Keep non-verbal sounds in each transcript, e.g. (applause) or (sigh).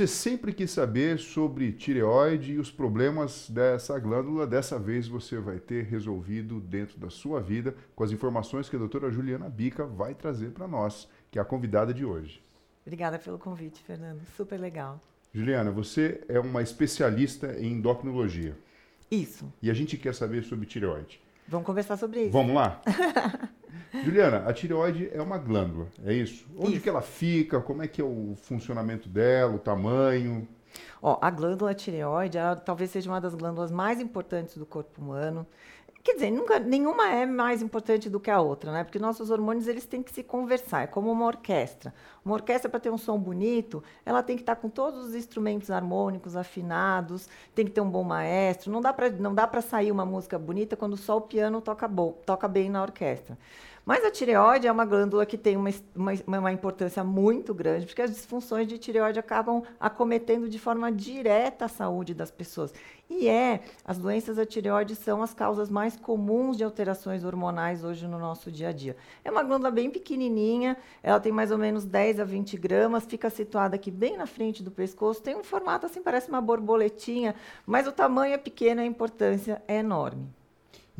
Você sempre quis saber sobre tireoide e os problemas dessa glândula, dessa vez você vai ter resolvido dentro da sua vida com as informações que a doutora Juliana Bica vai trazer para nós, que é a convidada de hoje. Obrigada pelo convite, Fernando. Super legal. Juliana, você é uma especialista em endocrinologia. Isso. E a gente quer saber sobre tireoide. Vamos conversar sobre isso. Vamos lá? (laughs) Juliana, a tireoide é uma glândula, é isso? Onde Isso. que ela fica? Como é que é o funcionamento dela, o tamanho? Ó, a glândula tireoide, ela talvez seja uma das glândulas mais importantes do corpo humano. Quer dizer, nunca, nenhuma é mais importante do que a outra, né? Porque nossos hormônios eles têm que se conversar, é como uma orquestra. Uma orquestra para ter um som bonito, ela tem que estar com todos os instrumentos harmônicos afinados, tem que ter um bom maestro. Não dá para não dá para sair uma música bonita quando só o piano toca bom, toca bem na orquestra. Mas a tireoide é uma glândula que tem uma, uma, uma, importância muito grande, porque as disfunções de tireoide acabam acometendo de forma direta a saúde das pessoas. E é, as doenças da tireoide são as causas mais comuns de alterações hormonais hoje no nosso dia a dia. É uma glândula bem pequenininha, ela tem mais ou menos 10 a 20 gramas, fica situada aqui bem na frente do pescoço, tem um formato assim, parece uma borboletinha, mas o tamanho é pequeno a importância é enorme.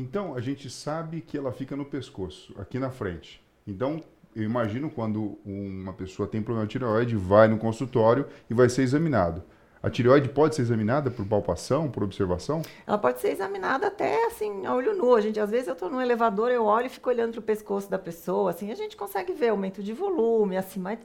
Então, a gente sabe que ela fica no pescoço, aqui na frente. Então, eu imagino quando uma pessoa tem problema de tireoide, vai no consultório e vai ser examinado. A tireoide pode ser examinada por palpação, por observação? Ela pode ser examinada até assim, a olho nu. A gente, às vezes eu estou no elevador, eu olho e fico olhando para o pescoço da pessoa, assim, a gente consegue ver aumento de volume,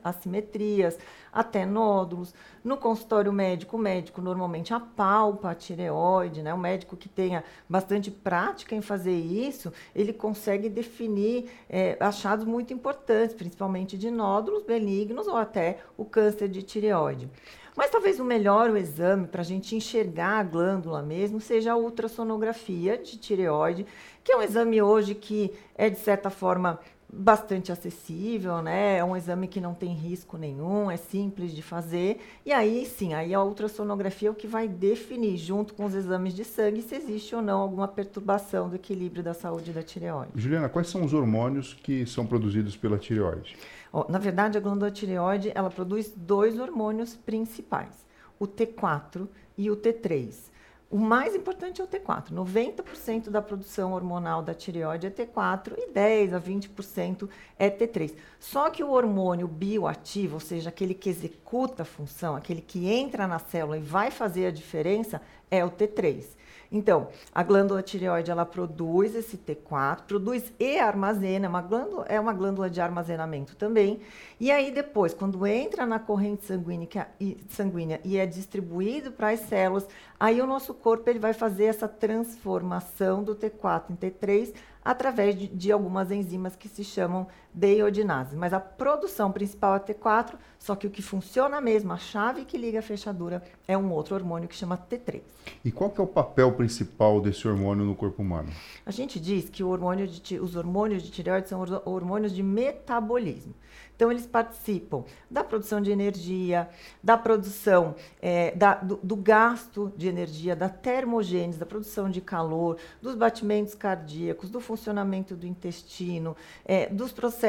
assimetrias, até nódulos. No consultório médico, o médico normalmente apalpa a tireoide, né? O médico que tenha bastante prática em fazer isso, ele consegue definir é, achados muito importantes, principalmente de nódulos benignos ou até o câncer de tireoide. Mas talvez o melhor o exame para a gente enxergar a glândula mesmo seja a ultrassonografia de tireoide, que é um exame hoje que é de certa forma bastante acessível, né? É um exame que não tem risco nenhum, é simples de fazer. E aí sim, aí a ultrassonografia é o que vai definir, junto com os exames de sangue, se existe ou não alguma perturbação do equilíbrio da saúde da tireoide. Juliana, quais são os hormônios que são produzidos pela tireoide? Oh, na verdade, a glândula tireoide ela produz dois hormônios principais, o T4 e o T3. O mais importante é o T4. 90% da produção hormonal da tireoide é T4 e 10 a 20% é T3. Só que o hormônio bioativo, ou seja, aquele que executa a função, aquele que entra na célula e vai fazer a diferença, é o T3. Então, a glândula tireoide ela produz esse T4, produz e armazena, é uma glândula, é uma glândula de armazenamento também. E aí depois, quando entra na corrente sanguínea, sanguínea e é distribuído para as células, aí o nosso corpo ele vai fazer essa transformação do T4 em T3 através de, de, algumas enzimas que se chamam deiodinase. Mas a produção principal é T4, só que o que funciona mesmo, a chave que liga a fechadura, é um outro hormônio que chama T3. E qual que é o papel principal desse hormônio no corpo humano? A gente diz que hormônio de, os hormônios de tireoide são hormônios de metabolismo. Então, eles participam da produção de energia, da produção é, da, do, do, gasto de energia, da termogênese, da produção de calor, dos batimentos cardíacos, do funcionamento do intestino, é, dos processos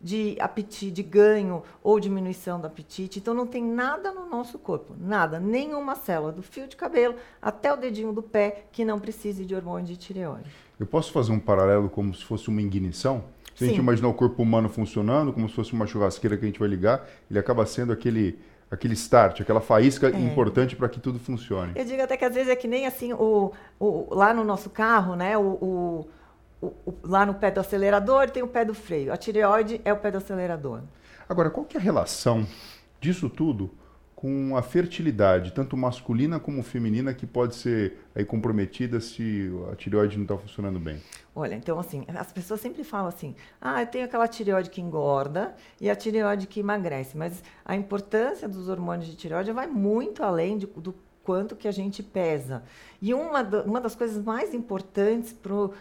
de apetite, de ganho ou diminuição do apetite. Então, não tem nada no nosso corpo, nada, nenhuma célula, do fio de cabelo até o dedinho do pé, que não precise de hormônio de tireoide. Eu posso fazer um paralelo como se fosse uma ignição? Se a gente imaginar o corpo humano funcionando como se fosse uma churrasqueira que a gente vai ligar, ele acaba sendo aquele aquele start, aquela faísca é. importante para que tudo funcione. Eu digo até que às vezes é que nem assim o, o lá no nosso carro, né? O, o, o, lá no pé do acelerador tem o pé do freio. A tireoide é o pé do acelerador. Agora, qual que é a relação disso tudo com a fertilidade, tanto masculina como feminina, que pode ser aí comprometida se a tireoide não está funcionando bem? Olha, então assim, as pessoas sempre falam assim, ah, eu tenho aquela tireoide que engorda e a tireoide que emagrece, mas a importância dos hormônios de tireoide vai muito além de, do quanto que a gente pesa. E uma, uma das coisas mais importantes pro,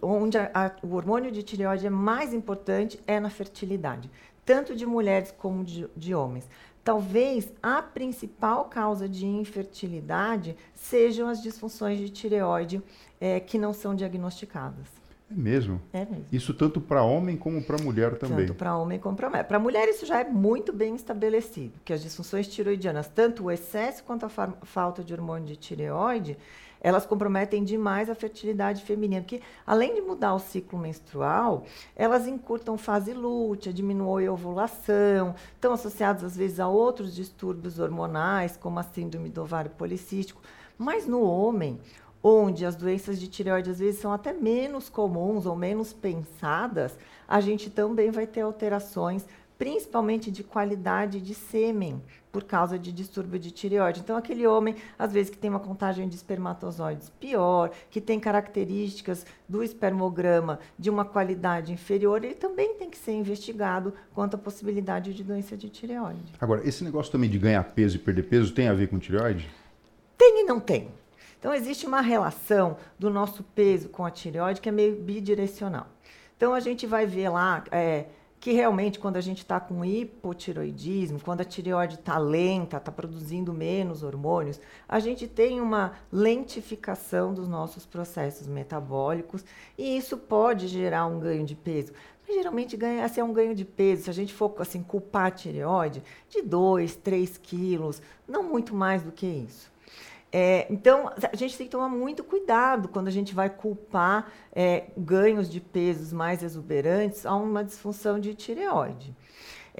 onde a, a, o hormônio de tireoide é mais importante é na fertilidade, tanto de mulheres como de, de homens. Talvez a principal causa de infertilidade sejam as disfunções de tireoide é, que não são diagnosticadas. É mesmo? É mesmo. Isso tanto para homem como para mulher também. Tanto para homem como para mulher. Para mulher isso já é muito bem estabelecido, que as disfunções tiroidianas, tanto o excesso quanto a falta de hormônio de tireoide, elas comprometem demais a fertilidade feminina, porque além de mudar o ciclo menstrual, elas encurtam fase lútea, diminuem a ovulação, estão associadas às vezes a outros distúrbios hormonais, como a síndrome do ovário policístico. Mas no homem, onde as doenças de tireoide às vezes são até menos comuns ou menos pensadas, a gente também vai ter alterações, principalmente de qualidade de sêmen, por causa de distúrbio de tireoide. Então, aquele homem, às vezes, que tem uma contagem de espermatozoides pior, que tem características do espermograma de uma qualidade inferior, ele também tem que ser investigado quanto à possibilidade de doença de tireoide. Agora, esse negócio também de ganhar peso e perder peso tem a ver com tireoide? Tem e não tem. Então, existe uma relação do nosso peso com a tireoide que é meio bidirecional. Então, a gente vai ver lá é, que realmente, quando a gente está com hipotiroidismo, quando a tireoide está lenta, está produzindo menos hormônios, a gente tem uma lentificação dos nossos processos metabólicos e isso pode gerar um ganho de peso. Mas, geralmente, ganha, assim, é um ganho de peso, se a gente for assim, culpar a tireoide, de 2, 3 quilos, não muito mais do que isso. É, então, a gente tem que tomar muito cuidado quando a gente vai culpar é, ganhos de pesos mais exuberantes a uma disfunção de tireoide.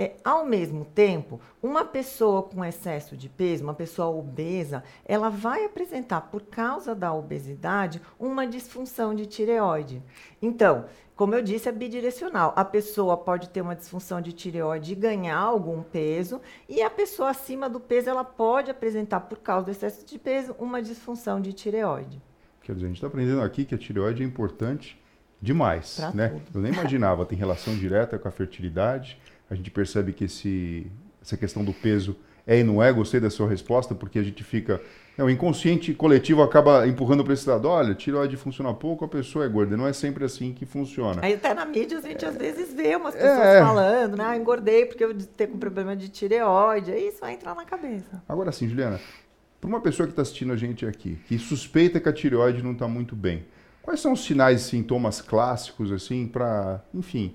É, ao mesmo tempo, uma pessoa com excesso de peso, uma pessoa obesa, ela vai apresentar, por causa da obesidade, uma disfunção de tireoide. Então, como eu disse, é bidirecional. A pessoa pode ter uma disfunção de tireoide e ganhar algum peso, e a pessoa acima do peso ela pode apresentar, por causa do excesso de peso, uma disfunção de tireoide. Quer dizer, a gente está aprendendo aqui que a tireoide é importante demais, pra né? Tudo. Eu nem imaginava, tem relação direta com a fertilidade. A gente percebe que esse, essa questão do peso é e não é. Gostei da sua resposta, porque a gente fica é, o inconsciente coletivo acaba empurrando para esse lado. Olha, tireoide funciona pouco, a pessoa é gorda. Não é sempre assim que funciona. Aí até na mídia a gente é, às vezes vê umas pessoas é, falando, né? Ah, engordei porque eu tenho um problema de tireoide. Aí isso vai entrar na cabeça. Agora sim, Juliana, para uma pessoa que está assistindo a gente aqui, que suspeita que a tireoide não está muito bem, quais são os sinais e sintomas clássicos, assim, para, enfim,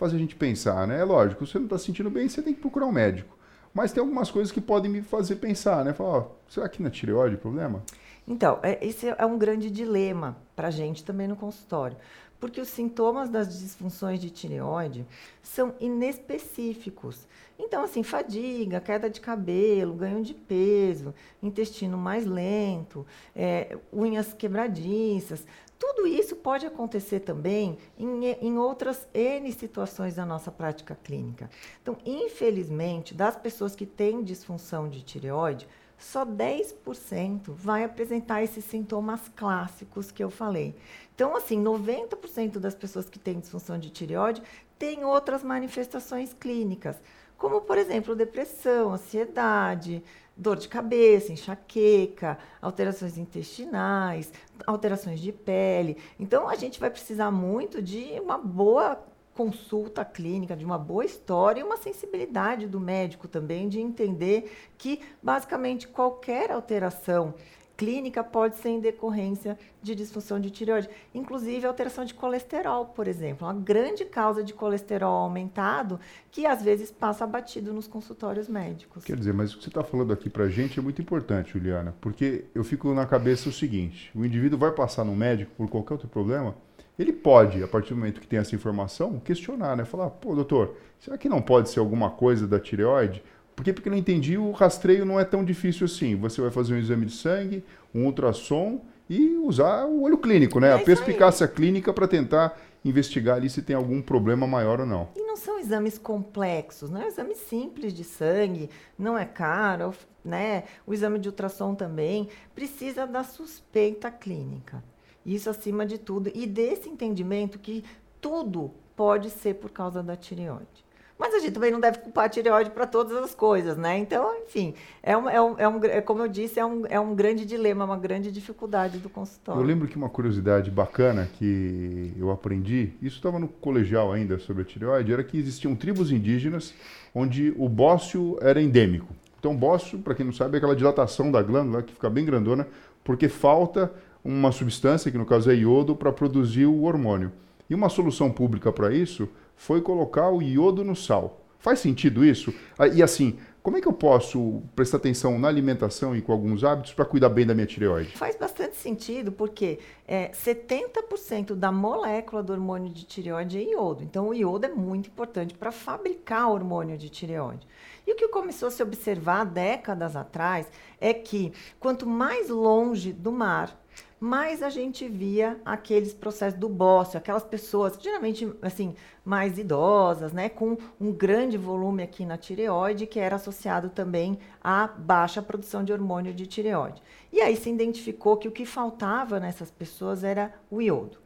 fazer a gente pensar, né? É lógico, você não está se sentindo bem, você tem que procurar um médico. Mas tem algumas coisas que podem me fazer pensar, né? Falar, ó, será que na tireoide o problema? Então, é, esse é um grande dilema para a gente também no consultório, porque os sintomas das disfunções de tireoide são inespecíficos. Então, assim, fadiga, queda de cabelo, ganho de peso, intestino mais lento, é, unhas quebradiças, tudo isso pode acontecer também em, em, outras N situações da nossa prática clínica. Então, infelizmente, das pessoas que têm disfunção de tireoide, só 10% vai apresentar esses sintomas clássicos que eu falei. Então, assim, 90% das pessoas que têm disfunção de tireoide têm outras manifestações clínicas, como, por exemplo, depressão, ansiedade, dor de cabeça, enxaqueca, alterações intestinais, alterações de pele. Então, a gente vai precisar muito de uma boa consulta clínica, de uma boa história e uma sensibilidade do médico também de entender que, basicamente, qualquer alteração clínica pode ser em decorrência de disfunção de tireoide, inclusive alteração de colesterol, por exemplo, uma grande causa de colesterol aumentado que às vezes passa batido nos consultórios médicos. Quer dizer, mas o que você está falando aqui para a gente é muito importante, Juliana, porque eu fico na cabeça o seguinte: o indivíduo vai passar no médico por qualquer outro problema, ele pode, a partir do momento que tem essa informação, questionar, né? Falar, pô, doutor, será que não pode ser alguma coisa da tireoide? Por quê? Porque eu não entendi, o rastreio não é tão difícil assim. Você vai fazer um exame de sangue, um ultrassom e usar o olho clínico, né? É a perspicácia aí. clínica para tentar investigar ali se tem algum problema maior ou não. E não são exames complexos, não é um exame simples de sangue, não é caro, né? O exame de ultrassom também precisa da suspeita clínica. Isso acima de tudo e desse entendimento que tudo pode ser por causa da tireoide. Mas a gente também não deve culpar a tireoide para todas as coisas, né? Então, enfim, é, um, é, um, é, um, é como eu disse, é um, é um grande dilema, uma grande dificuldade do consultório. Eu lembro que uma curiosidade bacana que eu aprendi, isso estava no colegial ainda sobre a tireoide, era que existiam tribos indígenas onde o bócio era endêmico. Então, bócio, para quem não sabe, é aquela dilatação da glândula que fica bem grandona, porque falta uma substância, que no caso é iodo, para produzir o hormônio. E uma solução pública para isso foi colocar o iodo no sal. Faz sentido isso? Ah, e assim, como é que eu posso prestar atenção na alimentação e com alguns hábitos para cuidar bem da minha tireoide? Faz bastante sentido, porque é, 70% da molécula do hormônio de tireoide é iodo. Então, o iodo é muito importante para fabricar o hormônio de tireoide. E o que começou a se observar décadas atrás é que quanto mais longe do mar, mais a gente via aqueles processos do bócio, aquelas pessoas, geralmente assim, mais idosas, né, com um grande volume aqui na tireoide, que era associado também à baixa produção de hormônio de tireoide. E aí se identificou que o que faltava nessas pessoas era o iodo.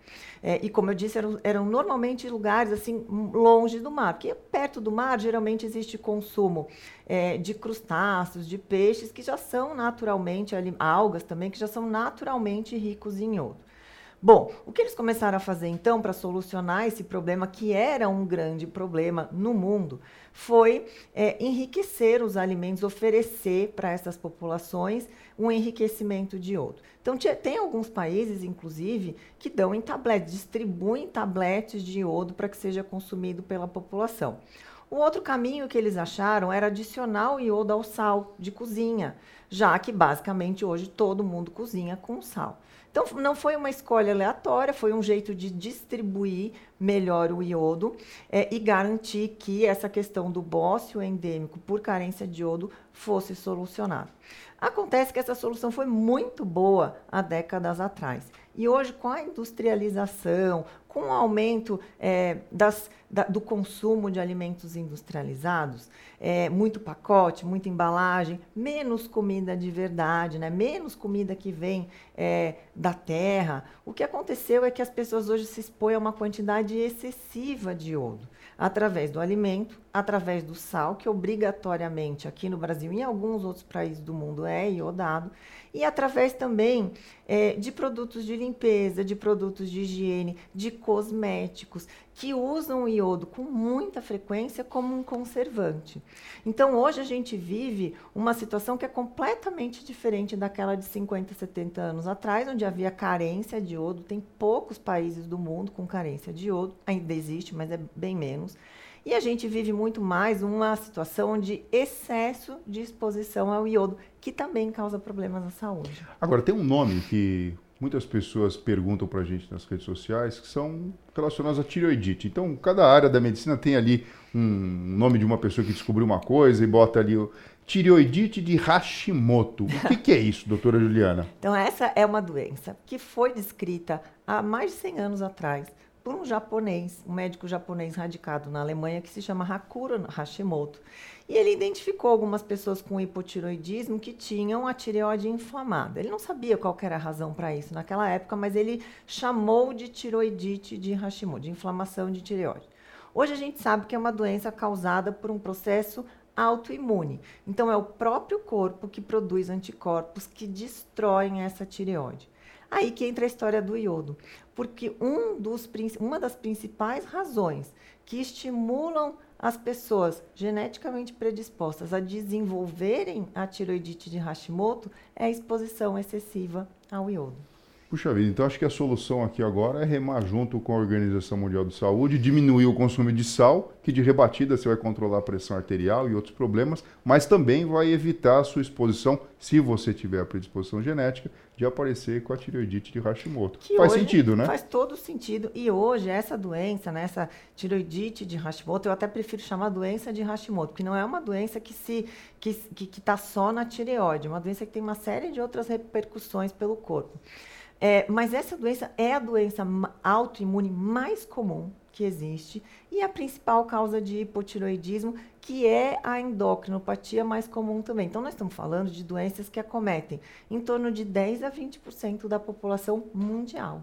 É, e como eu disse, eram, eram, normalmente lugares assim longe do mar, porque perto do mar geralmente existe consumo é, de crustáceos, de peixes que já são naturalmente, algas também, que já são naturalmente ricos em iodo. Bom, o que eles começaram a fazer então para solucionar esse problema, que era um grande problema no mundo, foi é, enriquecer os alimentos, oferecer para essas populações um enriquecimento de iodo. Então, tem alguns países, inclusive, que dão em tabletes, distribuem tabletes de iodo para que seja consumido pela população. O outro caminho que eles acharam era adicionar o iodo ao sal de cozinha, já que basicamente hoje todo mundo cozinha com sal. Então, não foi uma escolha aleatória, foi um jeito de distribuir melhor o iodo é, e garantir que essa questão do bócio endêmico por carência de iodo fosse solucionada. Acontece que essa solução foi muito boa há décadas atrás. E hoje, com a industrialização, com o aumento é, das, da, do consumo de alimentos industrializados, é, muito pacote, muita embalagem, menos comida de verdade, né? menos comida que vem é, da terra. O que aconteceu é que as pessoas hoje se expõem a uma quantidade excessiva de iodo através do alimento, através do sal, que obrigatoriamente aqui no Brasil e em alguns outros países do mundo é iodado, e através também é, de produtos de limpeza, de produtos de higiene, de cosméticos, que usam o iodo com muita frequência como um conservante. Então, hoje a gente vive uma situação que é completamente diferente daquela de 50, 70 anos atrás, onde havia carência de iodo. Tem poucos países do mundo com carência de iodo, ainda existe, mas é bem menos. E a gente vive muito mais uma situação de excesso de exposição ao iodo, que também causa problemas na saúde. Agora, tem um nome que muitas pessoas perguntam para a gente nas redes sociais, que são relacionados à tireoidite. Então, cada área da medicina tem ali um nome de uma pessoa que descobriu uma coisa e bota ali tireoidite de Hashimoto. O que, que é isso, doutora Juliana? Então, essa é uma doença que foi descrita há mais de 100 anos atrás por um japonês, um médico japonês radicado na Alemanha que se chama Hakuro Hashimoto. E ele identificou algumas pessoas com hipotiroidismo que tinham a tireoide inflamada. Ele não sabia qual era a razão para isso naquela época, mas ele chamou de tiroidite de Hashimoto, de inflamação de tireoide. Hoje a gente sabe que é uma doença causada por um processo autoimune. Então é o próprio corpo que produz anticorpos que destroem essa tireoide. Aí que entra a história do iodo, porque um dos, uma das principais razões que estimulam as pessoas geneticamente predispostas a desenvolverem a tiroidite de Hashimoto é a exposição excessiva ao iodo. Puxa vida, então acho que a solução aqui agora é remar junto com a Organização Mundial de Saúde, diminuir o consumo de sal, que de rebatida você vai controlar a pressão arterial e outros problemas, mas também vai evitar a sua exposição, se você tiver a predisposição genética, de aparecer com a tireoidite de Hashimoto. Que faz sentido, né? Faz todo sentido. E hoje, essa doença, né, essa tireoidite de Hashimoto, eu até prefiro chamar doença de Hashimoto, porque não é uma doença que se que está tá só na tireoide, é uma doença que tem uma série de outras repercussões pelo corpo. É, mas essa doença é a doença autoimune mais comum que existe e a principal causa de hipotiroidismo, que é a endocrinopatia mais comum também. Então, nós estamos falando de doenças que acometem em torno de 10 a 20% da população mundial.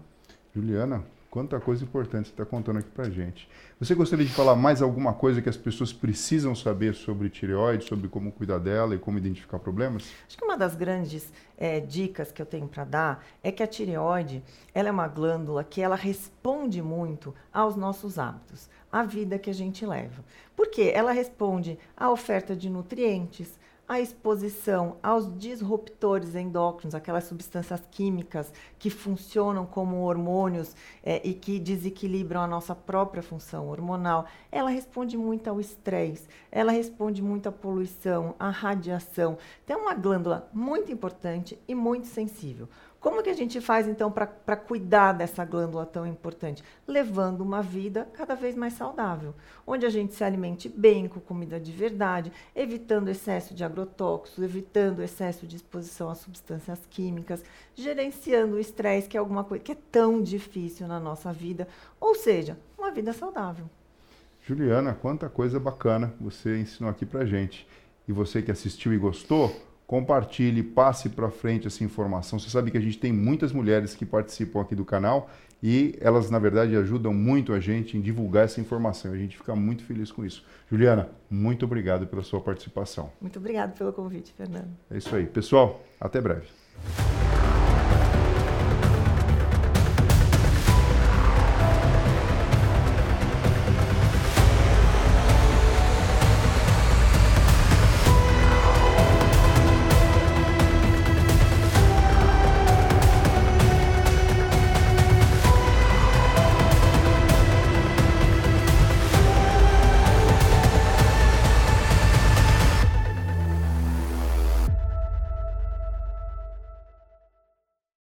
Juliana, Quanta coisa importante você está contando aqui para gente. Você gostaria de falar mais alguma coisa que as pessoas precisam saber sobre tireoide, sobre como cuidar dela e como identificar problemas? Acho que uma das grandes é, dicas que eu tenho para dar é que a tireoide ela é uma glândula que ela responde muito aos nossos hábitos, à vida que a gente leva. Por quê? Ela responde à oferta de nutrientes, a exposição aos disruptores endócrinos, aquelas substâncias químicas que funcionam como hormônios é, e que desequilibram a nossa própria função hormonal, ela responde muito ao estresse, ela responde muito à poluição, à radiação. Tem uma glândula muito importante e muito sensível. Como que a gente faz então para cuidar dessa glândula tão importante? Levando uma vida cada vez mais saudável, onde a gente se alimente bem com comida de verdade, evitando excesso de agrotóxicos, evitando excesso de exposição a substâncias químicas, gerenciando o estresse, que é alguma coisa que é tão difícil na nossa vida, ou seja, uma vida saudável. Juliana, quanta coisa bacana você ensinou aqui pra gente. E você que assistiu e gostou, compartilhe, passe para frente essa informação. Você sabe que a gente tem muitas mulheres que participam aqui do canal e elas, na verdade, ajudam muito a gente em divulgar essa informação. A gente fica muito feliz com isso. Juliana, muito obrigado pela sua participação. Muito obrigado pelo convite, Fernando. É isso aí. Pessoal, até breve.